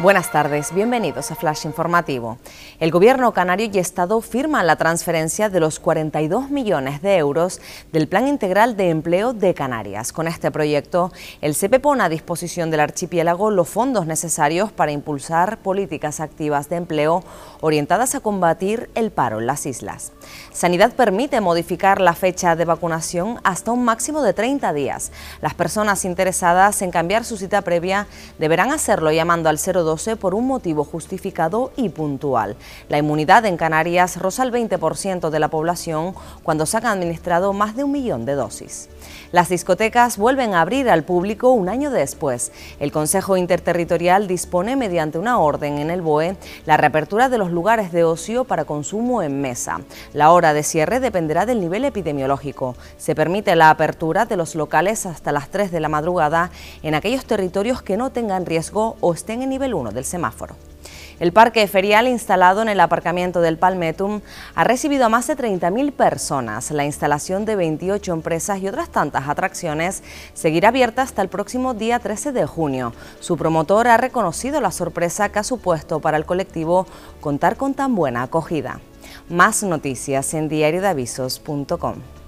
Buenas tardes, bienvenidos a Flash Informativo. El gobierno canario y Estado firman la transferencia de los 42 millones de euros del Plan Integral de Empleo de Canarias. Con este proyecto, el CP pone a disposición del archipiélago los fondos necesarios para impulsar políticas activas de empleo orientadas a combatir el paro en las islas. Sanidad permite modificar la fecha de vacunación hasta un máximo de 30 días. Las personas interesadas en cambiar su cita previa deberán hacerlo llamando al 02 por un motivo justificado y puntual. La inmunidad en Canarias roza el 20% de la población cuando se han administrado más de un millón de dosis. Las discotecas vuelven a abrir al público un año después. El Consejo Interterritorial dispone mediante una orden en el BOE la reapertura de los lugares de ocio para consumo en mesa. La hora de cierre dependerá del nivel epidemiológico. Se permite la apertura de los locales hasta las 3 de la madrugada en aquellos territorios que no tengan riesgo o estén en nivel 1 del semáforo. El parque ferial instalado en el aparcamiento del Palmetum ha recibido a más de 30.000 personas. La instalación de 28 empresas y otras tantas atracciones seguirá abierta hasta el próximo día 13 de junio. Su promotor ha reconocido la sorpresa que ha supuesto para el colectivo contar con tan buena acogida. Más noticias en diariodavisos.com.